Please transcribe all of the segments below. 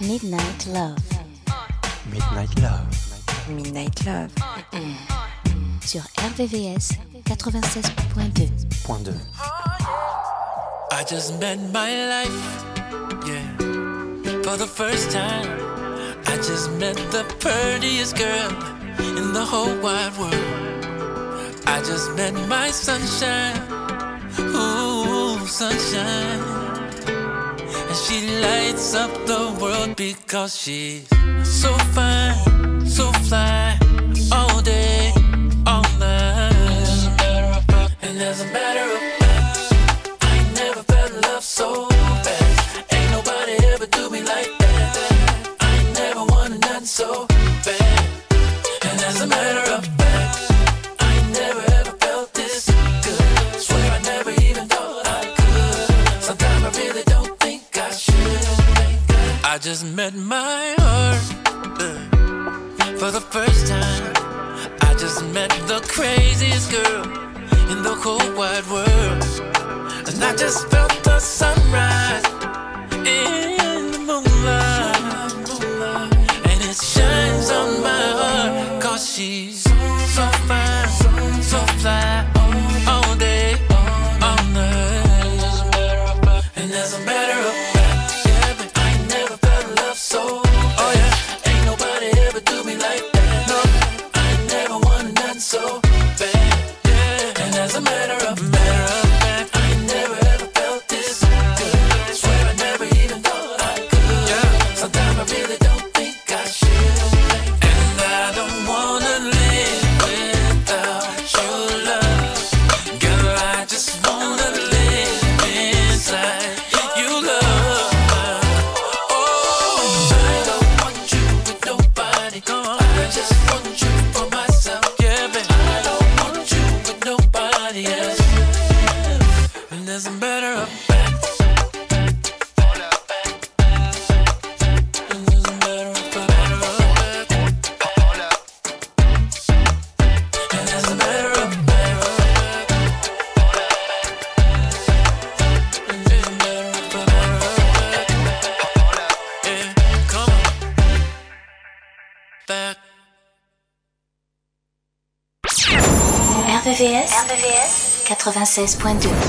Midnight love. Midnight love. Midnight love. Sur RVVS 96.2. Point I just met my life, yeah, for the first time. I just met the prettiest girl in the whole wide world. I just met my sunshine ooh, sunshine. And she lights up the world because she's so fine, so fly. 96.2.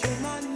turn on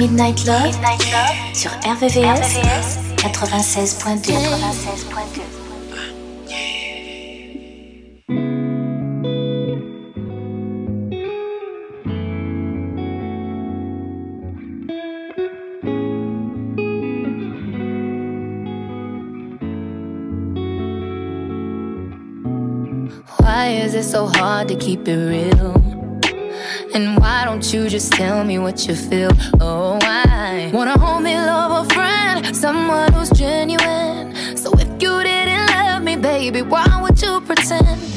Midnight Love, Midnight Love sur RVVS, RVVS 96.2. 96.2. Why is it so hard to keep it real? And why don't you just tell me what you feel? Oh, I wanna hold me, love a friend, someone who's genuine. So if you didn't love me, baby, why would you pretend?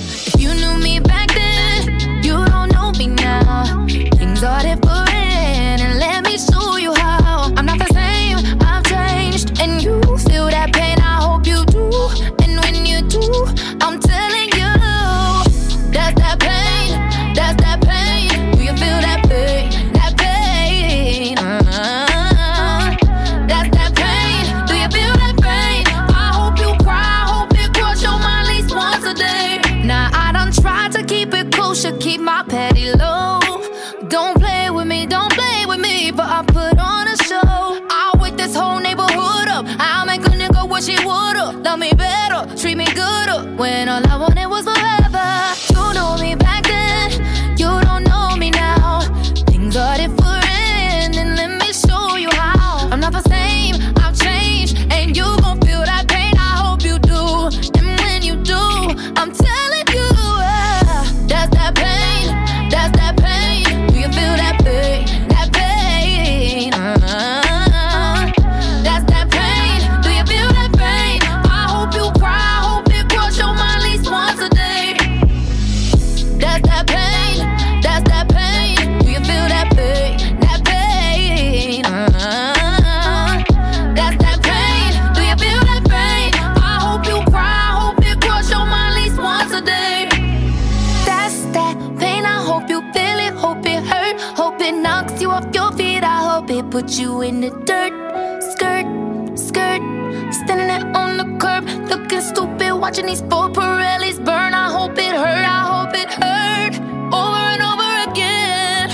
watching these four Pirellis burn. I hope it hurt, I hope it hurt. Over and over again.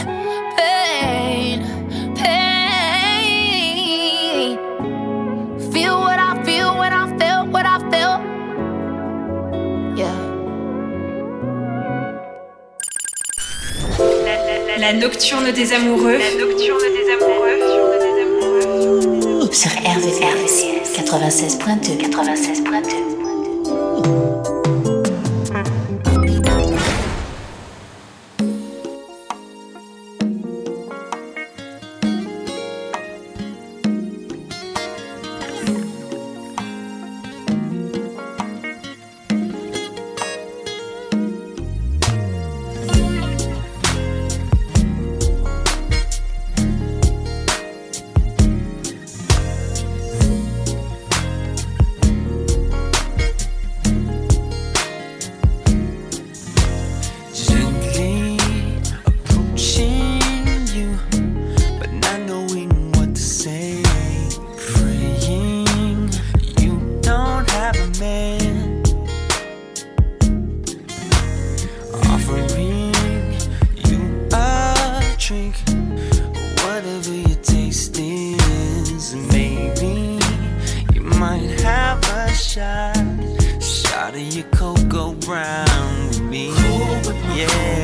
Pain, pain. Feel what I feel when I felt what I felt. Yeah. La, nocturne des amoureux. La nocturne des amoureux. Sur RVRVCS 96.2 96.2 Around with me. Cool with yeah.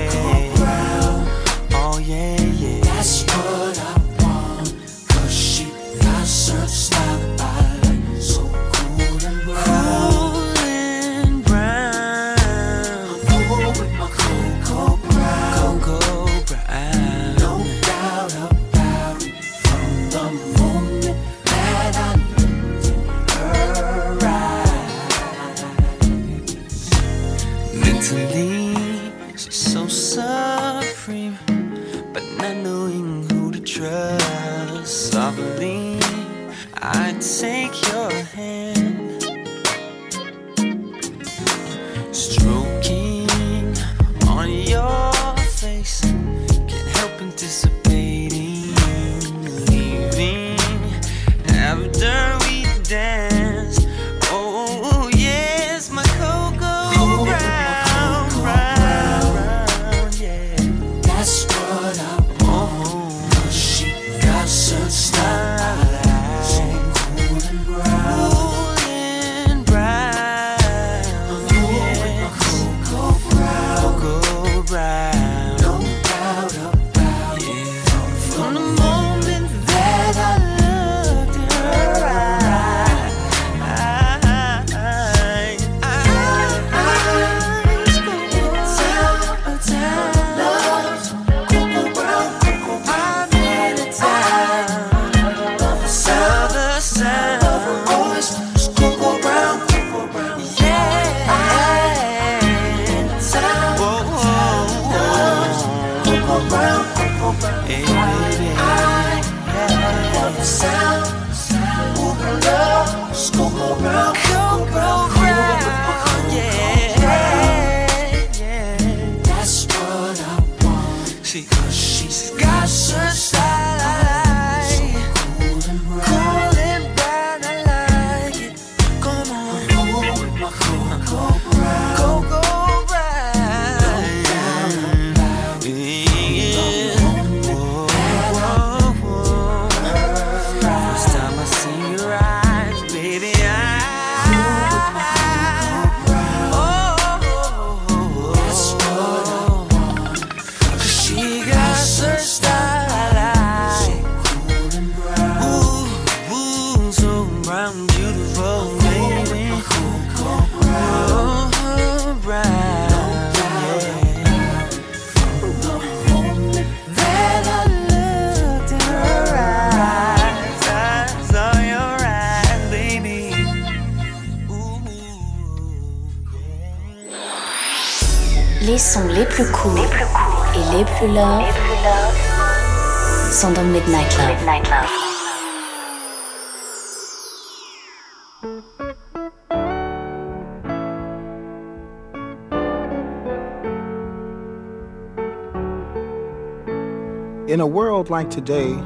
In a world like today,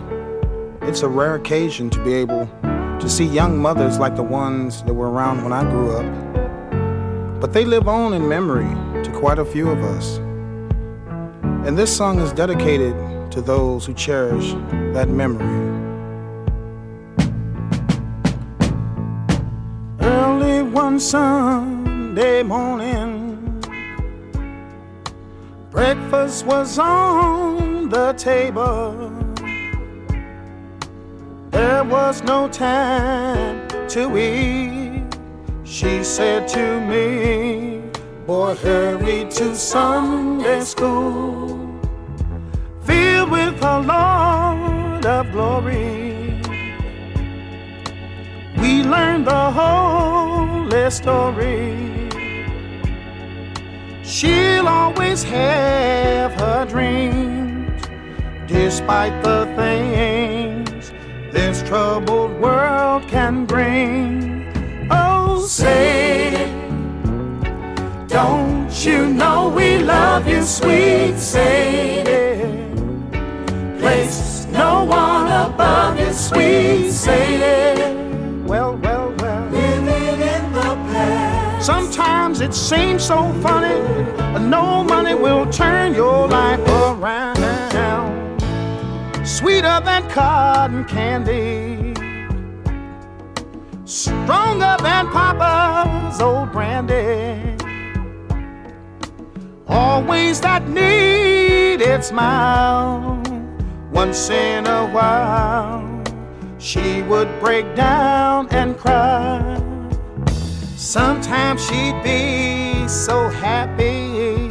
it's a rare occasion to be able to see young mothers like the ones that were around when I grew up. But they live on in memory to quite a few of us. And this song is dedicated to those who cherish that memory. Early one Sunday morning, breakfast was on the table. There was no time to eat. She said to me, Boy, hurry to Sunday school, filled with a Lord of glory. We learned the whole story. She'll always have her dreams, despite the things this troubled world can bring. Oh, say, don't you know we love you, sweet Sadie? Place no one above you, sweet Sadie. Well, well, well. Living in the past. Sometimes it seems so funny, no money will turn your life around sweeter than cotton candy, stronger than Papa's old brandy. Always that needed smile. Once in a while, she would break down and cry. Sometimes she'd be so happy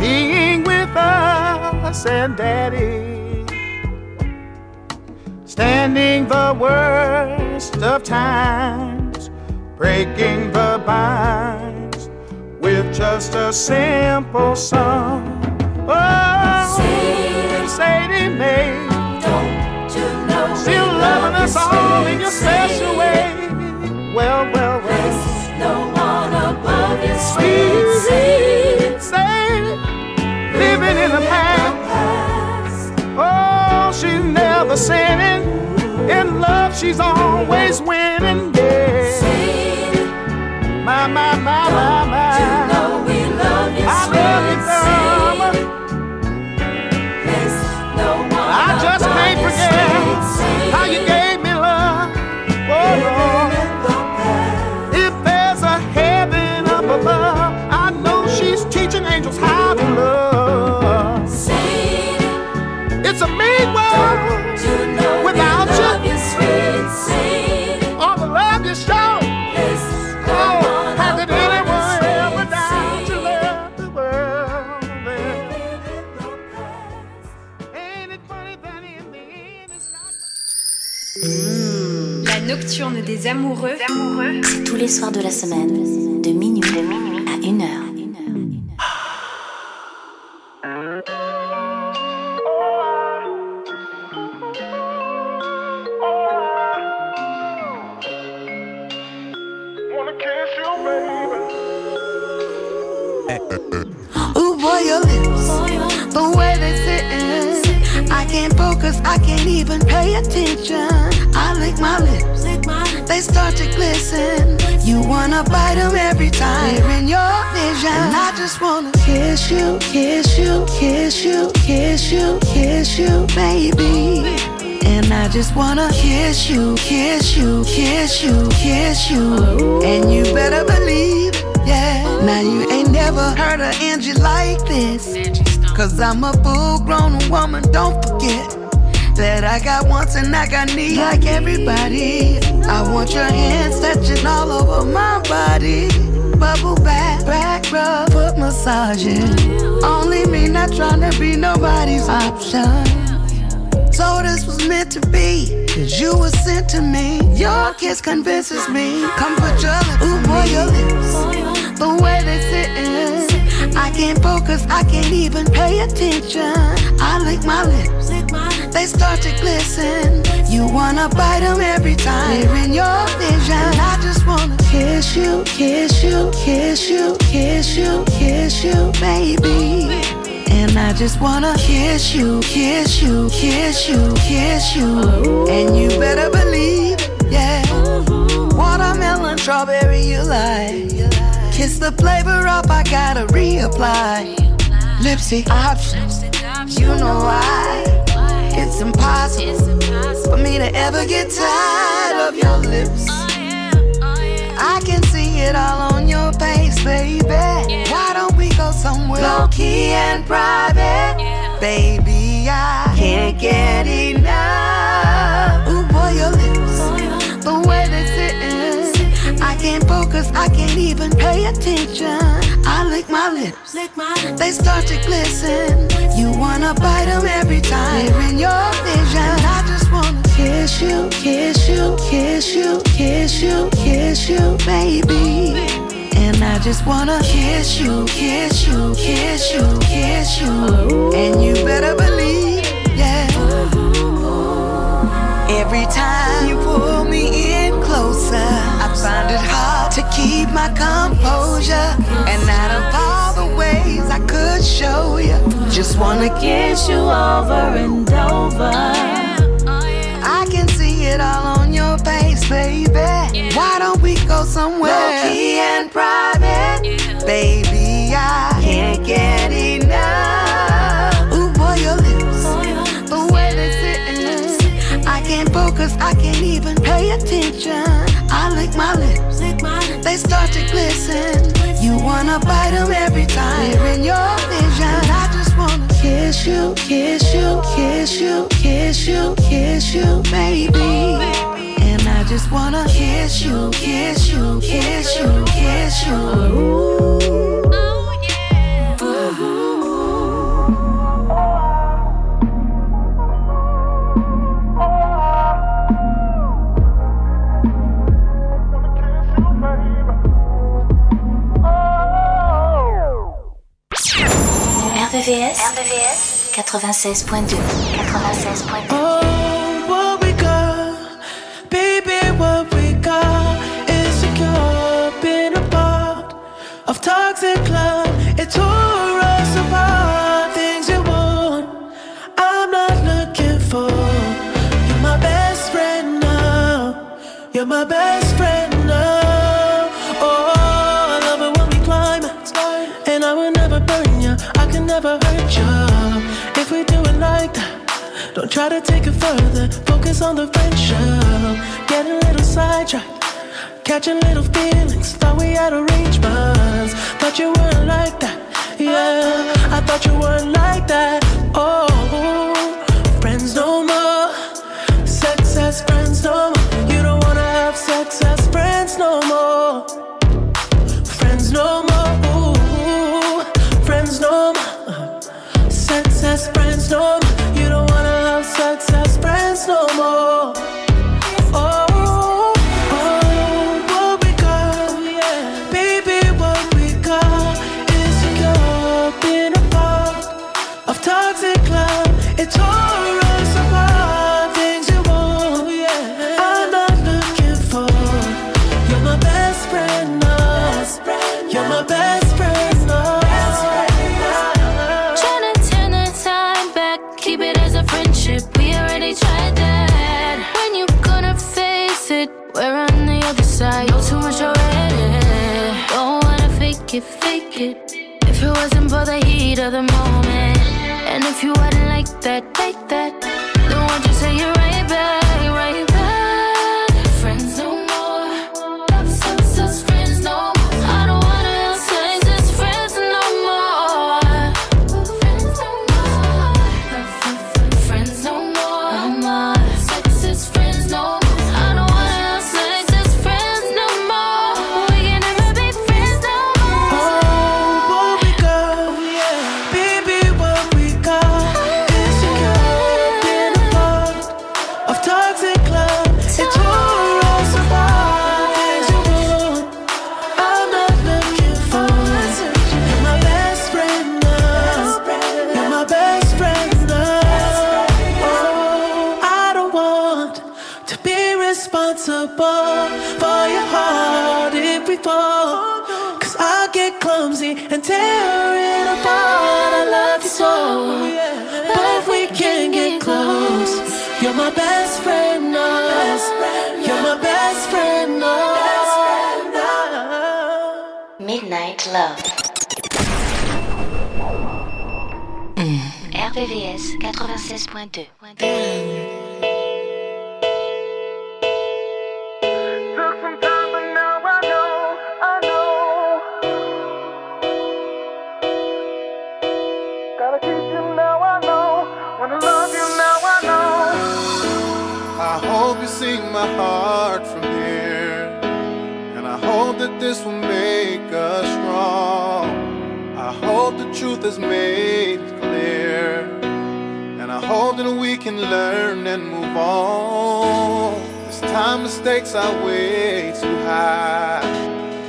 being with us and Daddy, standing the worst of times, breaking the binds with just a simple song. Oh, she's always des amoureux. amoureux. C'est tous les soirs de la semaine, kiss you, kiss you. And you better believe, yeah. Now you ain't never heard of Angie like this. Cause I'm a full grown woman, don't forget. That I got wants and I got needs like everybody. I want your hands touching all over my body. Bubble bath, back rub, foot massaging. Only me, not trying to be nobody's option. So this was meant to be, cause you were sent to me. Your kiss convinces me. Come put your lips Ooh, boy, your lips. The way they sitting. I can't focus, I can't even pay attention. I lick my lips, they start to glisten. You wanna bite them every time they're in your vision. I just wanna kiss you, kiss you, kiss you, kiss you, kiss you, baby. And I just wanna kiss you, kiss you, kiss you, kiss you. And you better believe, yeah. Watermelon, strawberry, you like. Kiss the flavor up, I gotta reapply. Lipsy options, you know why. It's impossible for me to ever get tired of your lips. I can see it all on your face, baby. Somewhere low key and private? Baby, I can't get enough. Ooh, boy, your lips, the way they sitting. I can't focus, I can't even pay attention. I lick my lips, they start to glisten. You wanna bite them every time they're in your vision. I just wanna kiss you, kiss you, kiss you, kiss you, kiss you, baby. And I just wanna kiss you, kiss you, kiss you, kiss you. And you better believe, yeah. Every time you pull me in closer, I find it hard to keep my composure. And out of all the ways I could show you, just wanna kiss you over and over. We go somewhere low key and private? Baby, I can't get enough. Ooh, boy, your lips, the way they sitting. I can't focus, I can't even pay attention. I lick my lips, they start to glisten. You wanna bite them every time they're in your vision. I just wanna kiss you, kiss you, kiss you, kiss you, kiss you, baby. And I just wanna kiss you, kiss you, kiss you, kiss you. Ooh. RVVS, RVVS 96.2 96.2 try to take it further. Focus on the friendship. Get a little sidetracked. Catching little feelings. Thought we had arrangements. Thought you weren't like that. Yeah, I thought you weren't like that. Clumsy and tear it apart. I love you so, but if we can get close, you're my best friend. No. You're my best friend. No. Midnight Love. Mm. RVVS 96.2. truth is made clear. And I hope that we can learn and move on. This time mistakes are way too high.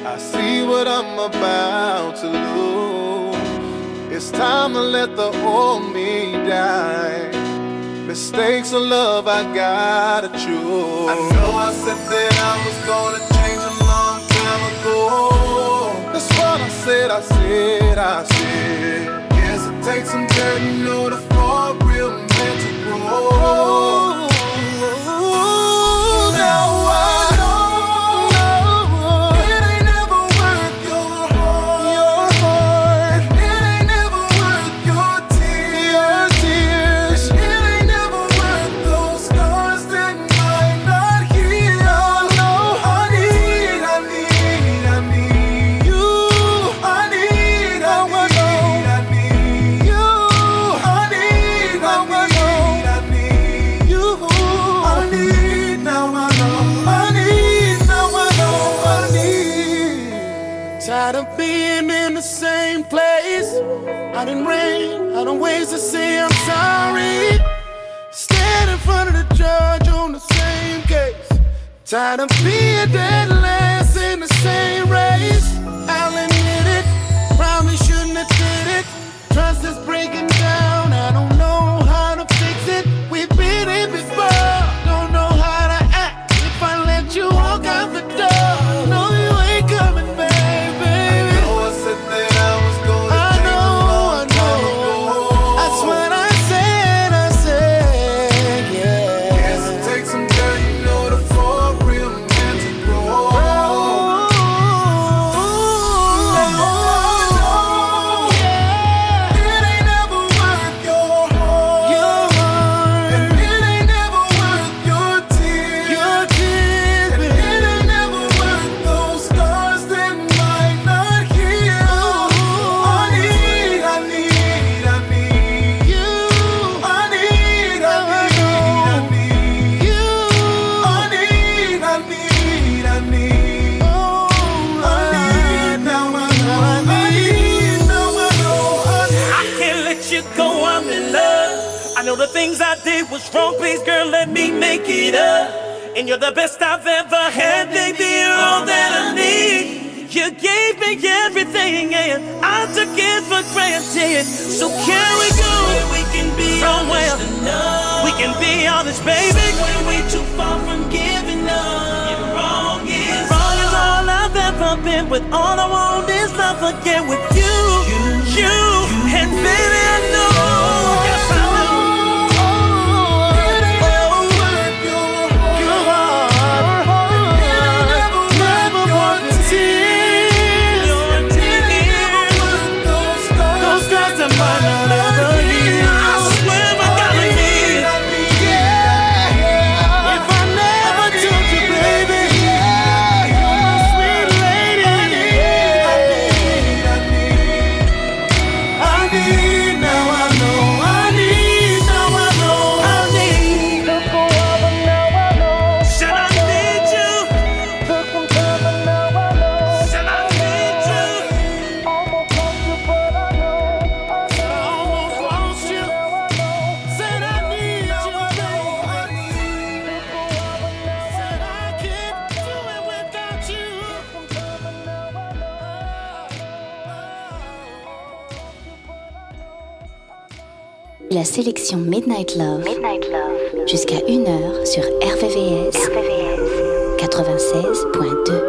I see what I'm about to lose. It's time to let the old me die. Mistakes of love, I gotta choose. I know I said that I was gonna change a long time ago. That's what I said, I said, I said. Yes, it takes some dirt in order for a real man to grow. Oh. Sorry. Stand in front of the judge on the same case. Tired of being dead last in the same race. I'll admit it, probably shouldn't have did it. Trust is breaking down, I don't know how to fix it. We've been in before, you're the best I've ever had, baby. You're all that I need. You gave me everything, and I took it for granted. So can we go we can be somewhere? We can be honest, baby. When we too far from giving up. Wrong is wrong is all I've ever been. With all I want is love again with you, you, you. and baby I know. Midnight Love, jusqu'à 1h sur RVVS, RVVS. 96.2. 96.2.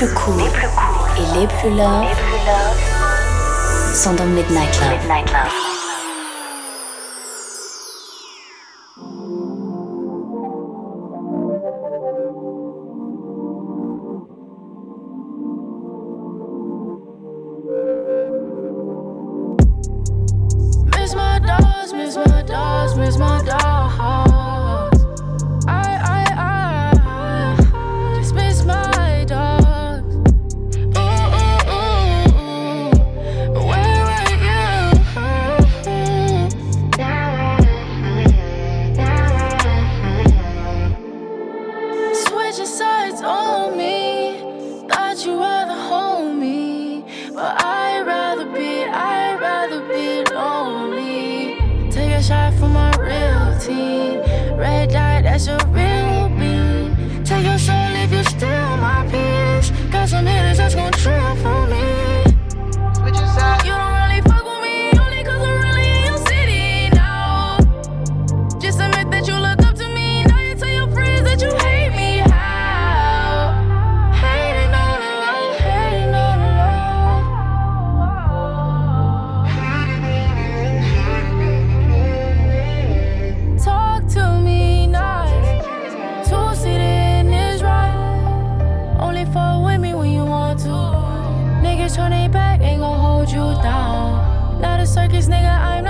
les plus cool et les plus loves sont dans Midnight Love. Midnight Love. circus, nigga. I'm not.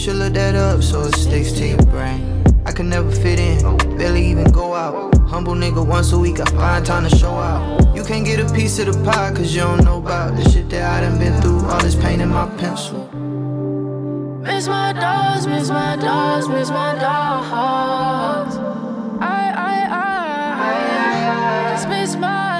should look that up so it sticks to your brain. I can never fit in, barely even go out. Humble nigga once a week, I find time to show out. You can't get a piece of the pie cause you don't know about the shit that I done been through. All this pain in my pencil. Miss my dogs, miss my dogs, miss my dogs. I, I, I, I, just miss my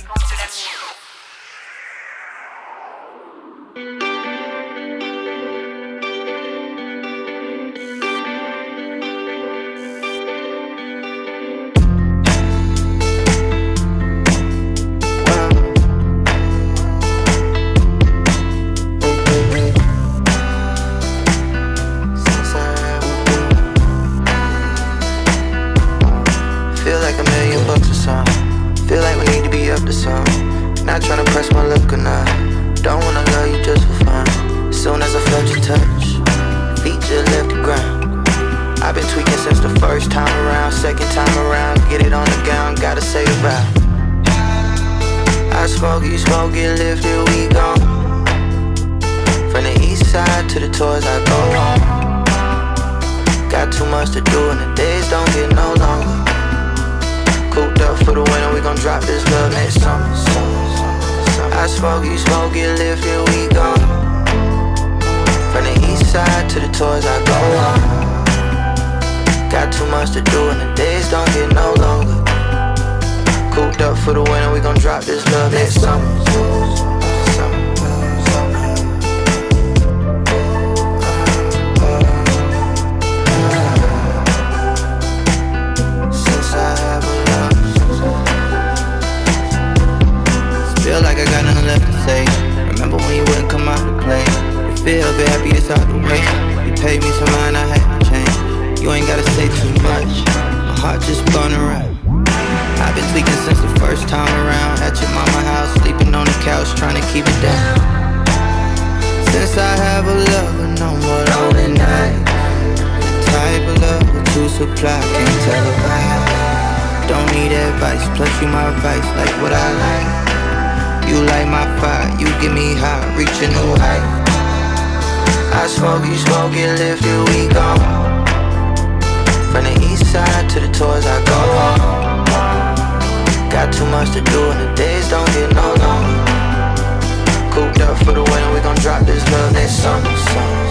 feel the happiest out the way. You paid me some mind, I had to change. You ain't gotta say too much. My heart just blown around. I've been tweaking since the first time around. At your mama house, sleeping on the couch, trying to keep it down. Since I have a lover, no more lonely nights. The type of love that you supply, can't tell a lie. Don't need advice, plus you my vice, like what I like. You light my fire, you get me high, reaching new heights. I smoke, you smoke, get lifted, we go. From the east side to the tours I go. Got too much to do and the days don't get no longer. Cooped up for the winter, we gon' drop this love next summer, summer.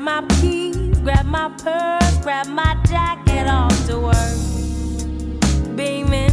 Grab my keys, grab my purse, grab my jacket off to work. Beaming.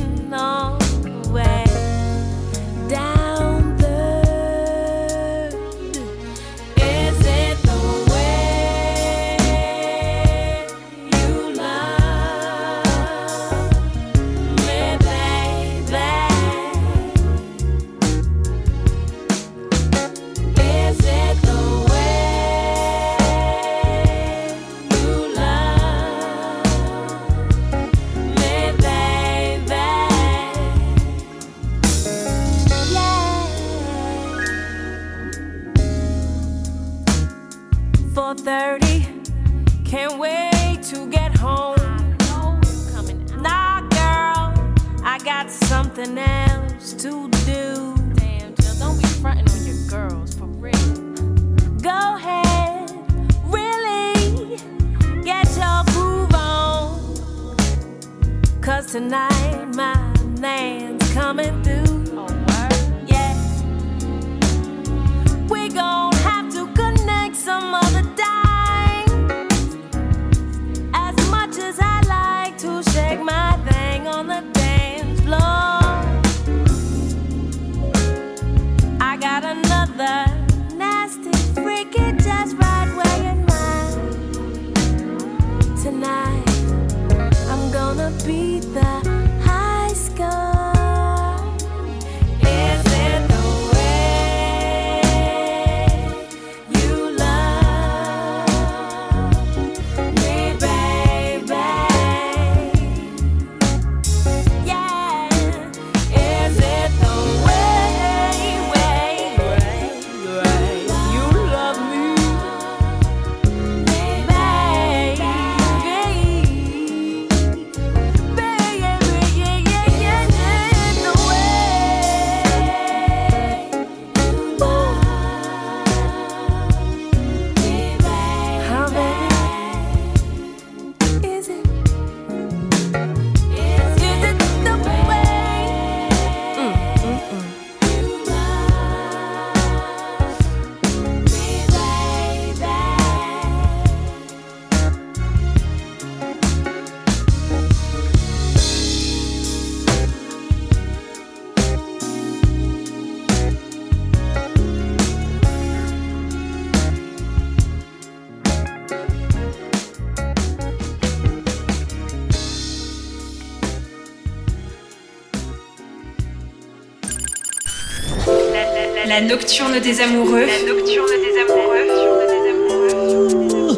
nocturne des amoureux. La nocturne des amoureux.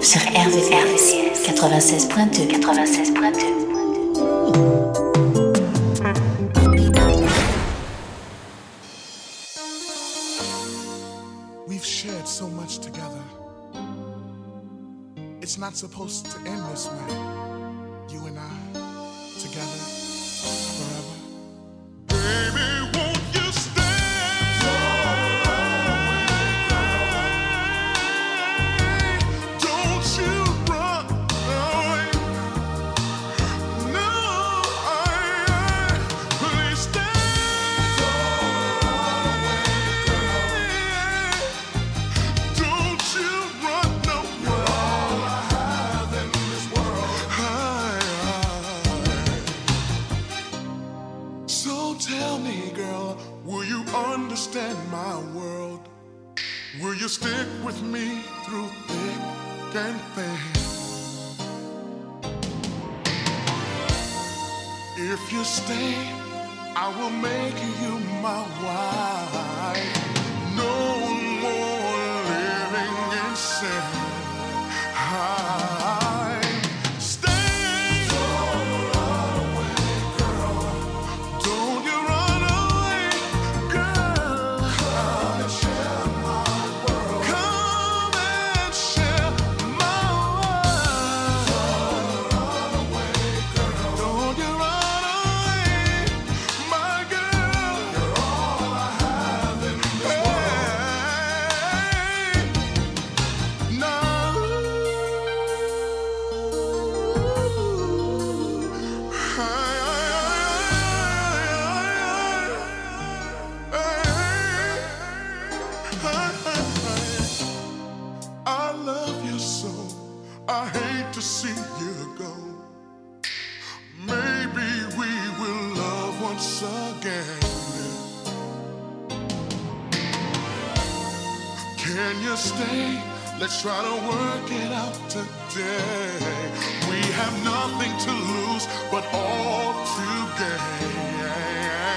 Sur RVRVCS 96.2 96.2 We've shared so much together. It's not supposed to end. stick with me through thick and thin. If you stay, I will make you my wife. No more living in sin. I Let's try to work it out today. We have nothing to lose, but all to gain.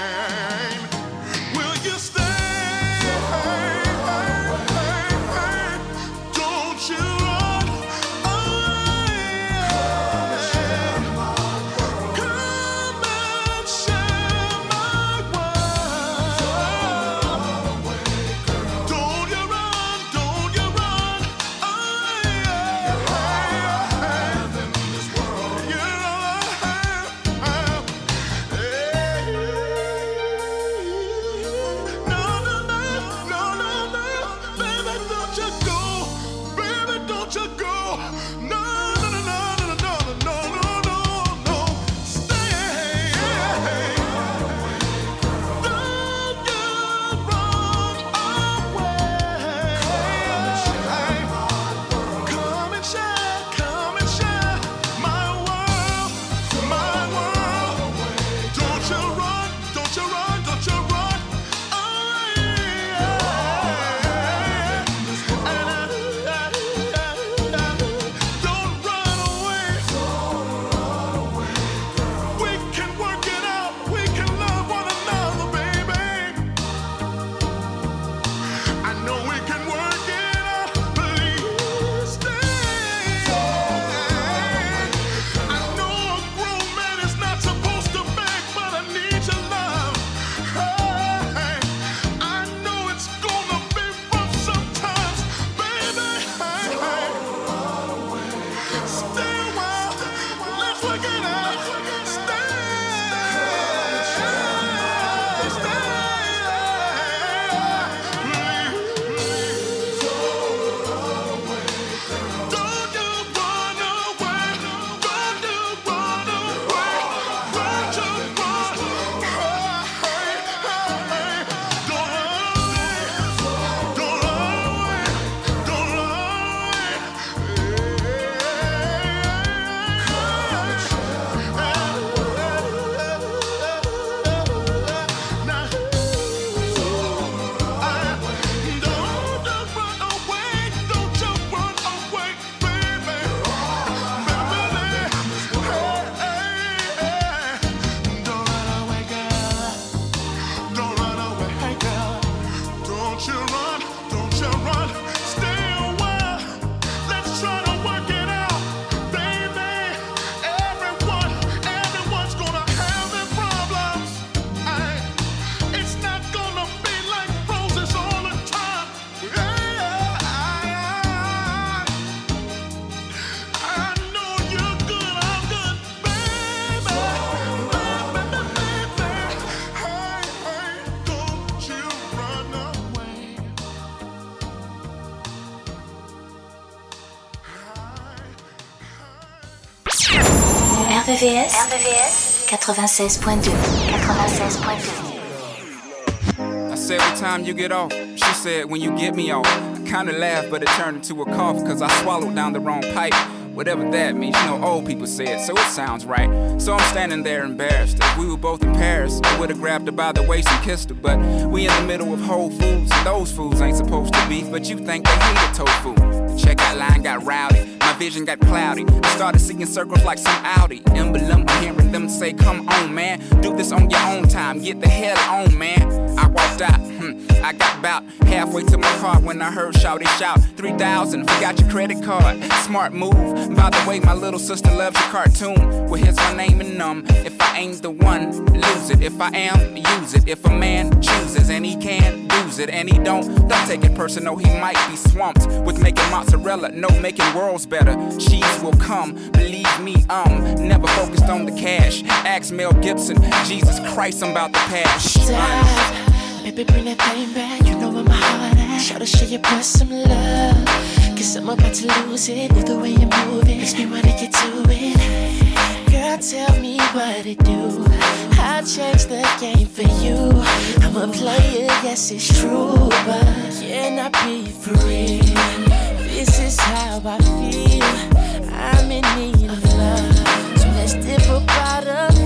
RVVS, RVVS 96.2 96.2 I said, what time you get off? She said, when you get me off. I kinda laughed, but it turned into a cough, cause I swallowed down the wrong pipe. Whatever that means, you know, old people say it, so it sounds right. So I'm standing there embarrassed. If we were both in Paris, I would've grabbed her by the waist and kissed her. But we in the middle of Whole Foods, and those foods ain't supposed to beef, but you think they hated tofu. The checkout line got rowdy, vision got cloudy. I started seeing circles like some Audi emblem. Hearing them say, come on, man, do this on your own time, get the hell on, man. I walked out, hmm, I got about halfway to my car when I heard shouty shout 3000, forgot your credit card. Smart move. By the way, my little sister loves your cartoon. Well, here's my name and um. If I ain't the one, lose it. If I am, use it. If a man chooses and he can lose it and he don't, don't take it personal. He might be swamped with making mozzarella, no making worlds better. Cheese will come, believe me. Um, never focused on the cash. Ask Mel Gibson. Jesus Christ, I'm about to pass. Stop. Baby, bring that thing back. You know where my heart at. Show to show you put some love. Cause I'm about to lose it. With the way you're moving, makes me wanna get to it. Girl, tell me what to do. I'll change the game for you. I'm a player, yes, it's true. But can I be real? This is how I feel. I'm in need of love. So let's dip up out of.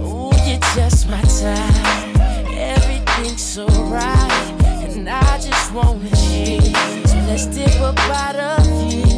Ooh, you're just my type. Everything's so right. And I just wanna cheat. So let's dip up out of here.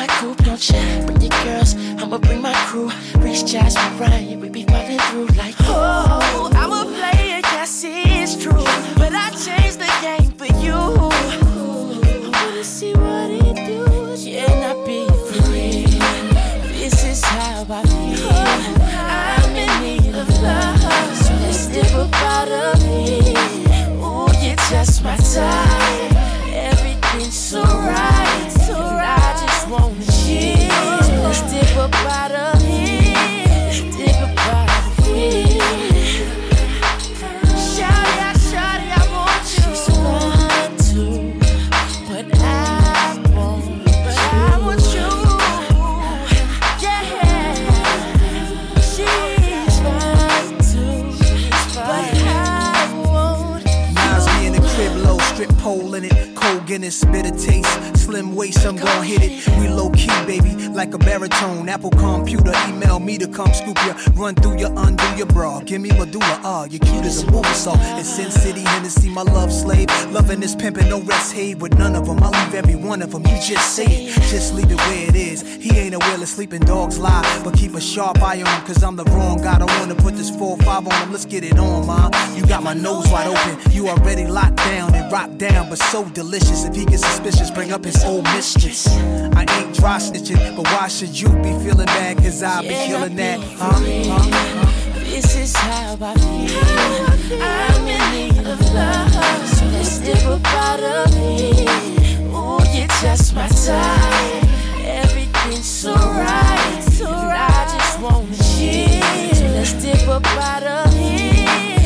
My coupe, don't ya? Bring your girls, I'ma bring my crew. Reach Josh Ryan, we be falling of of. Shawty, I, shawty, I want you. She's but I want, but I want you. Yeah, she's fine too, but I crib low, strip pole in it. Cold Guinness, bitter taste. Waist, I'm gon' hit it. We low key, baby, like a baritone. Apple computer, email me to come scoop ya. Run through ya, undo your bra. Give me medulla, ah, you're cute as a movie star. In Sin City, Hennessy, my love slave. Loving this pimpin', no rest have with none of them. I leave every one of them, you just say it. Just leave it where it is. He ain't aware of sleeping dogs lie, but keep a sharp eye on him, cause I'm the wrong guy. Don't wanna put this 4-5 on him, let's get it on, ma. You got my nose wide open, you already locked down and rocked down, but so delicious. If he gets suspicious, bring up his old mistress. I ain't dry snitching, but why should you be feeling mad? Cause I yeah, be killing that. Huh? huh? This is how I feel. I'm in need of love. So let's dip a part of me. Ooh, you're just my type. Everything's so right. And I just wanna chill. So let's dip a part of me.